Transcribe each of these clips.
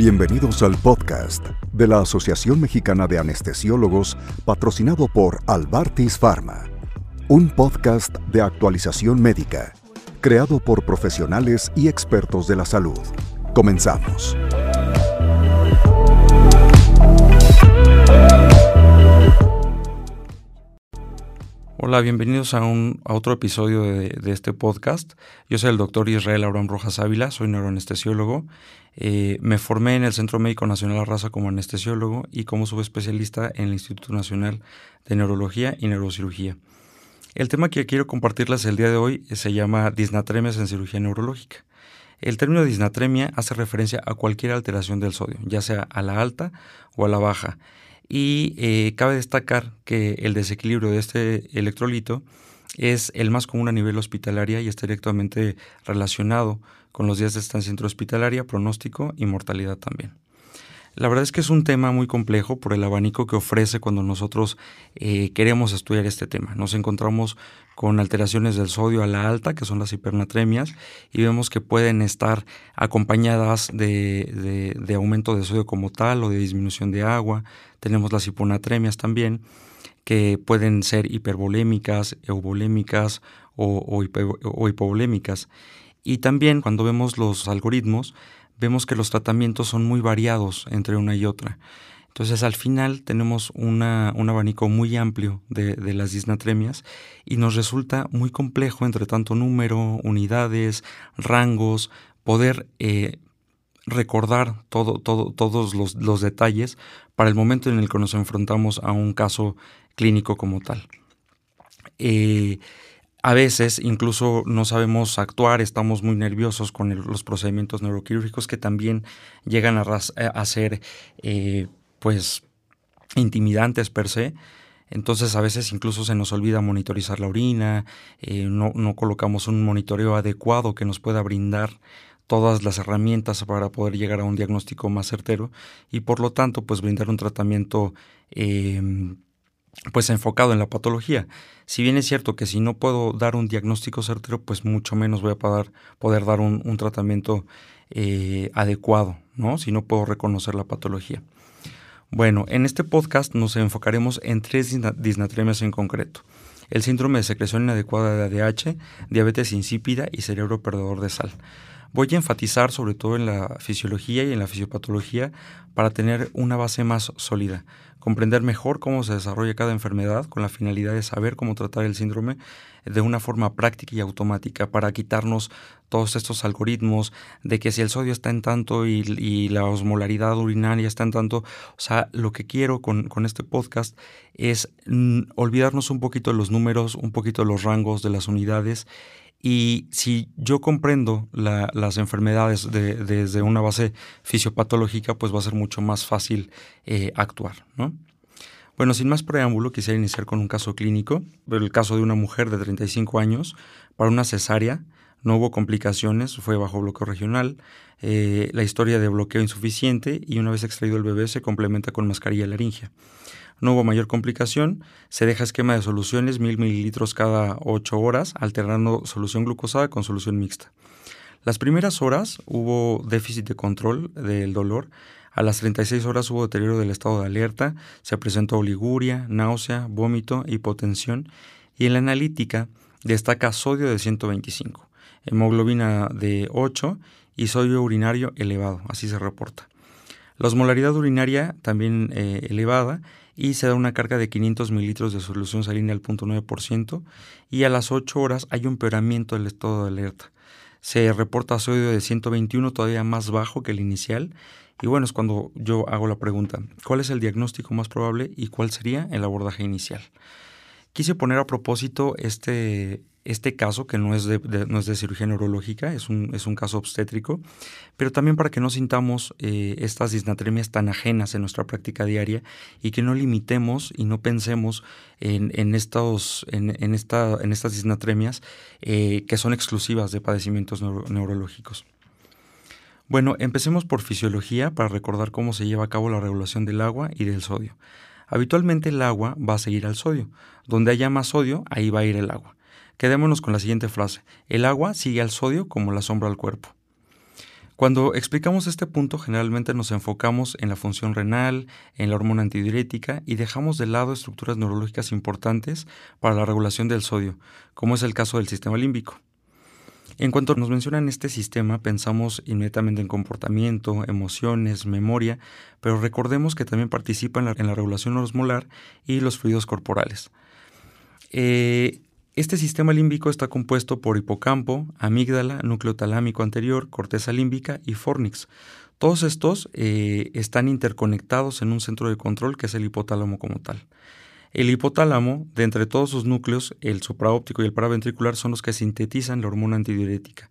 Bienvenidos al podcast de la Asociación Mexicana de Anestesiólogos patrocinado por Albartis Pharma, un podcast de actualización médica creado por profesionales y expertos de la salud. Comenzamos. Hola, bienvenidos a, un, a otro episodio de, este podcast. Yo soy el doctor Israel Abraham Rojas Ávila, soy neuroanestesiólogo. Eh, me formé en el Centro Médico Nacional La Raza como anestesiólogo y como subespecialista en el Instituto Nacional de Neurología y Neurocirugía. El tema que quiero compartirles el día de hoy se llama disnatremias en cirugía neurológica. El término disnatremia hace referencia a cualquier alteración del sodio, ya sea a la alta o a la baja y eh, cabe destacar que el desequilibrio de este electrolito es el más común a nivel hospitalaria y está directamente relacionado con los días de estancia intrahospitalaria, pronóstico y mortalidad también. La verdad es que es un tema muy complejo por el abanico que ofrece cuando nosotros eh, queremos estudiar este tema. Nos encontramos con alteraciones del sodio a la alta, que son las hipernatremias, y vemos que pueden estar acompañadas de, aumento de sodio como tal o de disminución de agua. Tenemos las hiponatremias también, que pueden ser hipervolémicas, euvolémicas o, o hipovolémicas. Y también cuando vemos los algoritmos, vemos que los tratamientos son muy variados entre una y otra. Entonces al final tenemos un abanico muy amplio de, las disnatremias y nos resulta muy complejo entre tanto número, unidades, rangos, poder eh, recordar todo, todos los, detalles para el momento en el que nos enfrentamos a un caso clínico como tal. Eh, a veces incluso no sabemos actuar, estamos muy nerviosos con los procedimientos neuroquirúrgicos que también llegan a, ser eh, pues intimidantes per se. Entonces a veces incluso se nos olvida monitorizar la orina, eh, no, no, colocamos un monitoreo adecuado que nos pueda brindar todas las herramientas para poder llegar a un diagnóstico más certero y por lo tanto pues brindar un tratamiento eh, pues enfocado en la patología. Si bien es cierto que si no puedo dar un diagnóstico certero, pues mucho menos voy a poder, dar un, tratamiento eh, adecuado, ¿no? Si no puedo reconocer la patología. Bueno, en este podcast nos enfocaremos en tres disnatremias en concreto. El síndrome de secreción inadecuada de ADH, diabetes insípida y cerebro perdedor de sal. Voy a enfatizar sobre todo en la fisiología y en la fisiopatología para tener una base más sólida, comprender mejor cómo se desarrolla cada enfermedad con la finalidad de saber cómo tratar el síndrome de una forma práctica y automática para quitarnos todos estos algoritmos de que si el sodio está en tanto y, la osmolaridad urinaria está en tanto, o sea, lo que quiero con, este podcast es mm, olvidarnos un poquito de los números, un poquito de los rangos de las unidades y si yo comprendo las enfermedades desde una base fisiopatológica, pues va a ser mucho más fácil eh, actuar. ¿no? Bueno, sin más preámbulo, quisiera iniciar con un caso clínico, el caso de una mujer de 35 años para una cesárea. No hubo complicaciones, fue bajo bloqueo regional. Eh, la historia de bloqueo insuficiente y una vez extraído el bebé se complementa con mascarilla laringia. No hubo mayor complicación. Se deja esquema de soluciones, mil mililitros cada 8 horas, alternando solución glucosada con solución mixta. Las primeras horas hubo déficit de control del dolor. A las 36 horas hubo deterioro del estado de alerta, se presentó oliguria, náusea, vómito, hipotensión y en la analítica destaca sodio de 125, hemoglobina de 8 y sodio urinario elevado, así se reporta. La osmolaridad urinaria también eh, elevada y se da una carga de 500 mililitros de solución salina al 0.9% y a las 8 horas hay un empeoramiento del estado de alerta. Se reporta sodio de 121 todavía más bajo que el inicial y bueno, es cuando yo hago la pregunta, ¿cuál es el diagnóstico más probable y cuál sería el abordaje inicial? Quise poner a propósito este, este caso, que no es de, no es de cirugía neurológica, es un, es un, caso obstétrico, pero también para que no sintamos eh, estas disnatremias tan ajenas en nuestra práctica diaria y que no limitemos y no pensemos en, en, estos, en, esta, estas disnatremias eh, que son exclusivas de padecimientos neurológicos. Bueno, empecemos por fisiología para recordar cómo se lleva a cabo la regulación del agua y del sodio. Habitualmente el agua va a seguir al sodio. Donde haya más sodio, ahí va a ir el agua. Quedémonos con la siguiente frase. El agua sigue al sodio como la sombra al cuerpo. Cuando explicamos este punto, generalmente nos enfocamos en la función renal, en la hormona antidiurética y dejamos de lado estructuras neurológicas importantes para la regulación del sodio, como es el caso del sistema límbico. En cuanto nos mencionan este sistema, pensamos inmediatamente en comportamiento, emociones, memoria, pero recordemos que también participa en la, regulación osmolar y los fluidos corporales. Eh, este sistema límbico está compuesto por hipocampo, amígdala, núcleo talámico anterior, corteza límbica y fornix. Todos estos eh, están interconectados en un centro de control que es el hipotálamo como tal. El hipotálamo, de entre todos sus núcleos, el supraóptico y el paraventricular son los que sintetizan la hormona antidiurética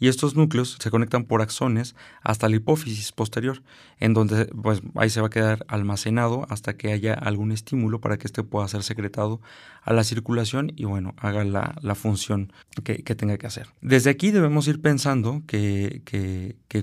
y estos núcleos se conectan por axones hasta la hipófisis posterior, en donde pues, ahí se va a quedar almacenado hasta que haya algún estímulo para que éste pueda ser secretado a la circulación y bueno, haga la, función que, tenga que hacer. Desde aquí debemos ir pensando que,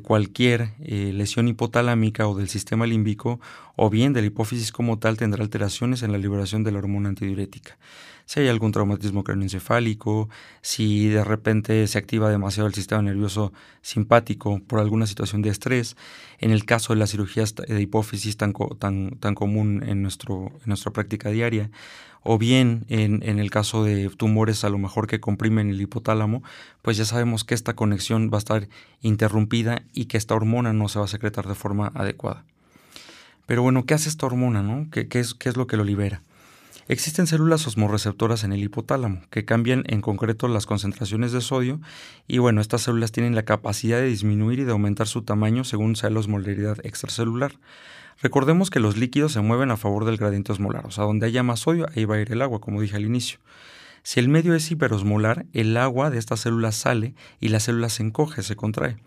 cualquier eh, lesión hipotalámica o del sistema límbico o bien de la hipófisis como tal tendrá alteraciones en la liberación de la hormona antidiurética si hay algún traumatismo craneoencefálico, si de repente se activa demasiado el sistema nervioso simpático por alguna situación de estrés. En el caso de las cirugías de hipófisis tan, tan, tan común en, nuestro, en nuestra práctica diaria, o bien en, en, el caso de tumores a lo mejor que comprimen el hipotálamo, pues ya sabemos que esta conexión va a estar interrumpida y que esta hormona no se va a secretar de forma adecuada. Pero bueno, ¿qué hace esta hormona? No? ¿Qué, qué, es, ¿Qué es lo que lo libera? Existen células osmorreceptoras en el hipotálamo que cambian en concreto las concentraciones de sodio y bueno, estas células tienen la capacidad de disminuir y de aumentar su tamaño según sea la osmolaridad extracelular. Recordemos que los líquidos se mueven a favor del gradiente osmolar, o sea, donde haya más sodio, ahí va a ir el agua, como dije al inicio. Si el medio es hiperosmolar, el agua de estas células sale y la célula se encoge, se contrae.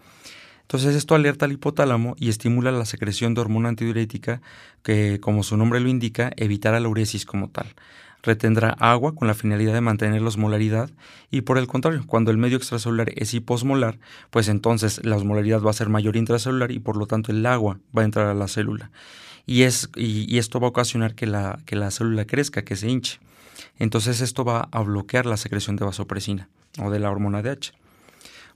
Entonces esto alerta al hipotálamo y estimula la secreción de hormona antidiurética que, como su nombre lo indica, evitará la uresis como tal. Retendrá agua con la finalidad de mantener la osmolaridad y por el contrario, cuando el medio extracelular es hiposmolar, pues entonces la osmolaridad va a ser mayor intracelular y por lo tanto el agua va a entrar a la célula. Y, es, y, esto va a ocasionar que la, que la célula crezca, que se hinche. Entonces esto va a bloquear la secreción de vasopresina o de la hormona DH.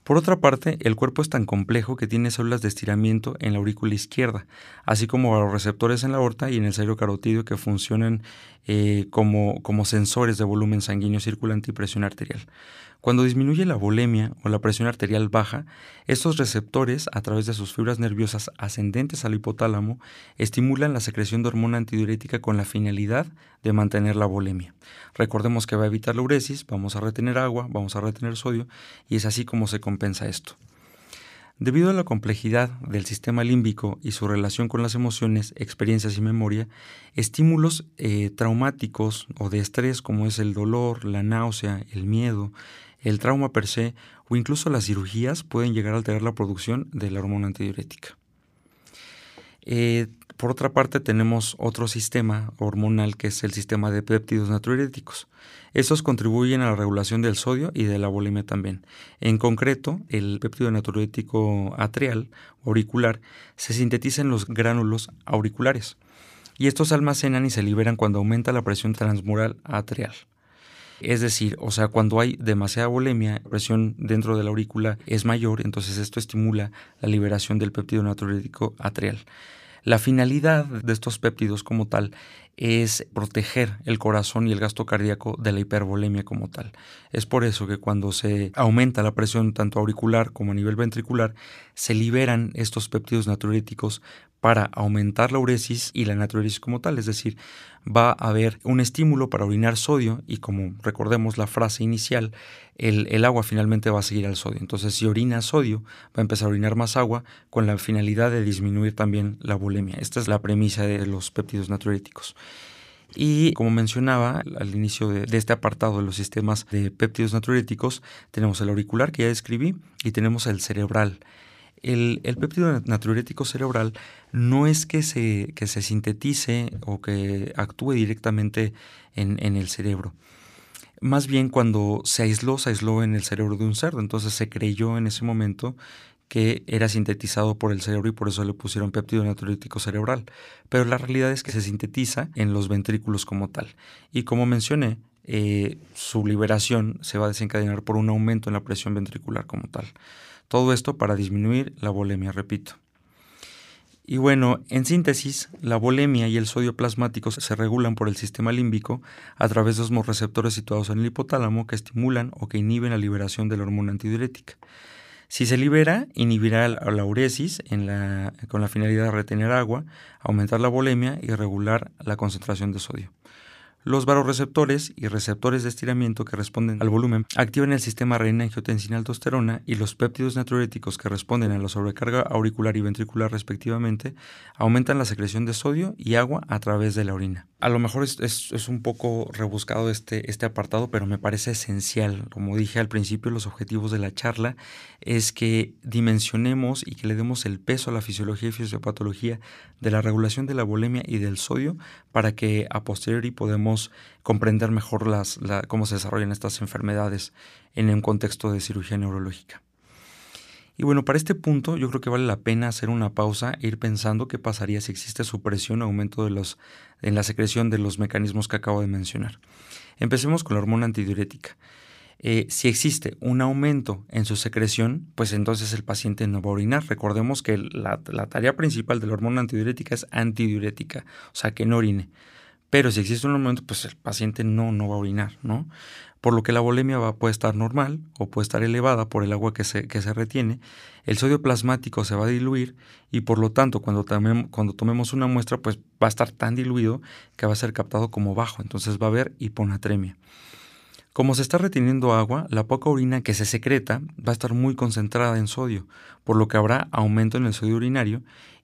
Por otra parte, el cuerpo es tan complejo que tiene células de estiramiento en la aurícula izquierda, así como los receptores en la aorta y en el cerebro carotidio que funcionan eh, como, como sensores de volumen sanguíneo circulante y presión arterial. Cuando disminuye la volemia o la presión arterial baja, estos receptores, a través de sus fibras nerviosas ascendentes al hipotálamo, estimulan la secreción de hormona antidiurética con la finalidad de mantener la volemia. Recordemos que va a evitar la uresis, vamos a retener agua, vamos a retener sodio, y es así como se compensa esto. Debido a la complejidad del sistema límbico y su relación con las emociones, experiencias y memoria, estímulos eh, traumáticos o de estrés como es el dolor, la náusea, el miedo, el trauma per se o incluso las cirugías pueden llegar a alterar la producción de la hormona antidiurética. Eh, por otra parte, tenemos otro sistema hormonal que es el sistema de péptidos natriuréticos. Estos contribuyen a la regulación del sodio y de la volemia también. En concreto, el péptido natriurético atrial auricular se sintetiza en los gránulos auriculares y estos almacenan y se liberan cuando aumenta la presión transmural atrial. Es decir, o sea, cuando hay demasiada volemia, la presión dentro de la aurícula es mayor, entonces esto estimula la liberación del péptido natriurético atrial. La finalidad de estos péptidos como tal es proteger el corazón y el gasto cardíaco de la hipervolemia como tal. Es por eso que cuando se aumenta la presión tanto auricular como a nivel ventricular, se liberan estos péptidos natriuréticos para aumentar la uresis y la natriuresis como tal, es decir, va a haber un estímulo para orinar sodio y como recordemos la frase inicial, el, agua finalmente va a seguir al sodio. Entonces, si orina sodio, va a empezar a orinar más agua con la finalidad de disminuir también la bulimia. Esta es la premisa de los péptidos natriuréticos. Y como mencionaba al inicio de, este apartado de los sistemas de péptidos natriuréticos, tenemos el auricular que ya describí y tenemos el cerebral. El, péptido natriurético cerebral no es que se, sintetice o que actúe directamente en, en, el cerebro. Más bien cuando se aisló, se aisló en el cerebro de un cerdo. Entonces se creyó en ese momento que era sintetizado por el cerebro y por eso le pusieron péptido natriurético cerebral. Pero la realidad es que se sintetiza en los ventrículos como tal. Y como mencioné, eh, su liberación se va a desencadenar por un aumento en la presión ventricular como tal. Todo esto para disminuir la volemia, repito. Y bueno, en síntesis, la volemia y el sodio plasmático se regulan por el sistema límbico a través de los receptores situados en el hipotálamo que estimulan o que inhiben la liberación de la hormona antidiurética. Si se libera, inhibirá la uresis con la finalidad de retener agua, aumentar la volemia y regular la concentración de sodio. Los varoreceptores y receptores de estiramiento que responden al volumen activan el sistema renina-angiotensina-aldosterona y los péptidos natriuréticos que responden a la sobrecarga auricular y ventricular respectivamente aumentan la secreción de sodio y agua a través de la orina. A lo mejor es, un poco rebuscado este, este apartado, pero me parece esencial. Como dije al principio, los objetivos de la charla es que dimensionemos y que le demos el peso a la fisiología y fisiopatología de la regulación de la volemia y del sodio para que a posteriori comprender mejor las, cómo se desarrollan estas enfermedades en un contexto de cirugía neurológica. Y bueno, para este punto yo creo que vale la pena hacer una pausa e ir pensando qué pasaría si existe supresión o aumento de los, en la secreción de los mecanismos que acabo de mencionar. Empecemos con la hormona antidiurética. Eh, si existe un aumento en su secreción, pues entonces el paciente no va a orinar. Recordemos que la, la tarea principal de la hormona antidiurética es antidiurética, o sea, que no orine. Pero si existe un aumento, pues el paciente no, no va a orinar, ¿no? Por lo que la volemia va, puede estar normal o puede estar elevada por el agua que se, que se retiene, el sodio plasmático se va a diluir y por lo tanto cuando, cuando tomemos una muestra, pues va a estar tan diluido que va a ser captado como bajo, entonces va a haber hiponatremia. Como se está reteniendo agua, la poca orina que se secreta va a estar muy concentrada en sodio, por lo que habrá aumento en el sodio urinario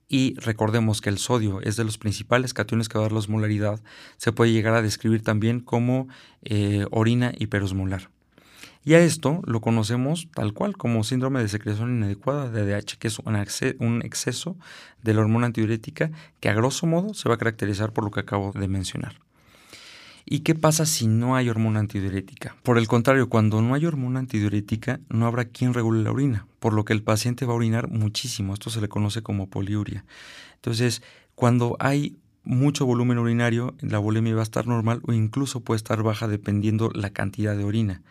y recordemos que el sodio es de los principales cationes que va a dar la osmolaridad, se puede llegar a describir también como eh, orina hiperosmolar. Y a esto lo conocemos tal cual como síndrome de secreción inadecuada de ADH, que es un exceso de la hormona antidiurética que a grosso modo se va a caracterizar por lo que acabo de mencionar. ¿Y qué pasa si no hay hormona antidiurética? Por el contrario, cuando no hay hormona antidiurética, no habrá quien regule la orina, por lo que el paciente va a orinar muchísimo. Esto se le conoce como poliuria. Entonces, cuando hay mucho volumen urinario, la volemia va a estar normal o incluso puede estar baja dependiendo la cantidad de orina.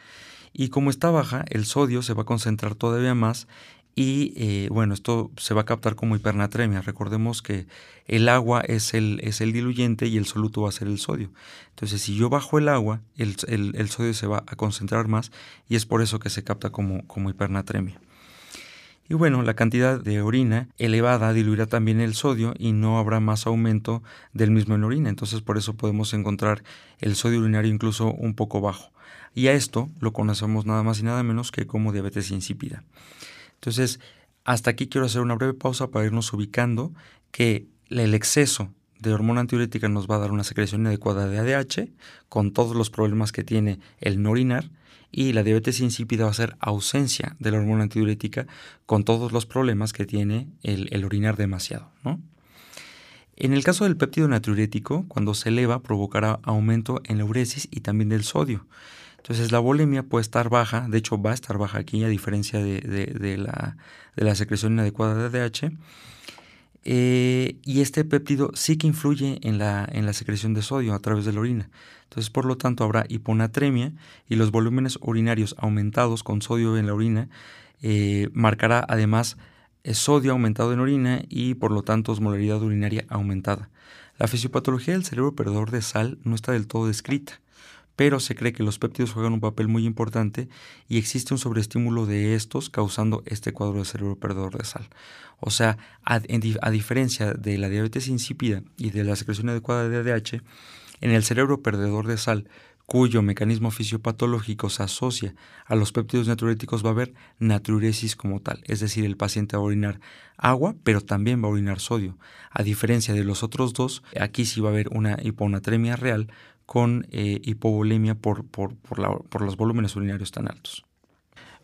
Y como está baja, el sodio se va a concentrar todavía más y eh, bueno, esto se va a captar como hipernatremia. Recordemos que el agua es el, es el diluyente y el soluto va a ser el sodio. Entonces, si yo bajo el agua, el, sodio se va a concentrar más y es por eso que se capta como, como hipernatremia. Y bueno, la cantidad de orina elevada diluirá también el sodio y no habrá más aumento del mismo en orina. Entonces por eso podemos encontrar el sodio urinario incluso un poco bajo. Y a esto lo conocemos nada más y nada menos que como diabetes insípida. Entonces, hasta aquí quiero hacer una breve pausa para irnos ubicando que el exceso de hormona antidiurética nos va a dar una secreción inadecuada de ADH con todos los problemas que tiene el no orinar y la diabetes insípida va a ser ausencia de la hormona antidiurética con todos los problemas que tiene el, el orinar demasiado. ¿no? En el caso del péptido natriurético, cuando se eleva provocará aumento en la uresis y también del sodio. Entonces la volemia puede estar baja, de hecho va a estar baja aquí a diferencia de, la, secreción inadecuada de ADH. Eh, y este péptido sí que influye en la, en la secreción de sodio a través de la orina. Entonces, por lo tanto, habrá hiponatremia y los volúmenes urinarios aumentados con sodio en la orina eh, marcará además eh, sodio aumentado en orina y por lo tanto osmolaridad urinaria aumentada. La fisiopatología del cerebro perdedor de sal no está del todo descrita pero se cree que los péptidos juegan un papel muy importante y existe un sobreestímulo de estos causando este cuadro de cerebro perdedor de sal. O sea, a, diferencia de la diabetes insípida y de la secreción adecuada de ADH, en el cerebro perdedor de sal, cuyo mecanismo fisiopatológico se asocia a los péptidos natriuréticos, va a haber natriuresis como tal, es decir, el paciente va a orinar agua, pero también va a orinar sodio. A diferencia de los otros dos, aquí sí va a haber una hiponatremia real con eh, hipovolemia por, por, los volúmenes urinarios tan altos.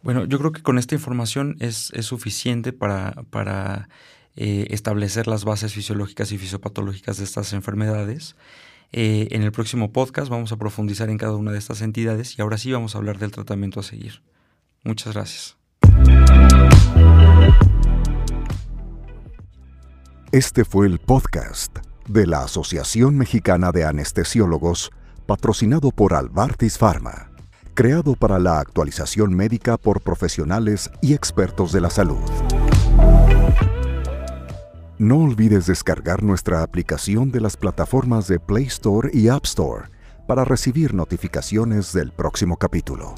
Bueno, yo creo que con esta información es, suficiente para, eh, establecer las bases fisiológicas y fisiopatológicas de estas enfermedades. Eh, en el próximo podcast vamos a profundizar en cada una de estas entidades y ahora sí vamos a hablar del tratamiento a seguir. Muchas gracias. Este fue el podcast de la Asociación Mexicana de Anestesiólogos, patrocinado por Albartis Pharma. creado para la actualización médica por profesionales y expertos de la salud. No olvides descargar nuestra aplicación de las plataformas de Play Store y App Store para recibir notificaciones del próximo capítulo.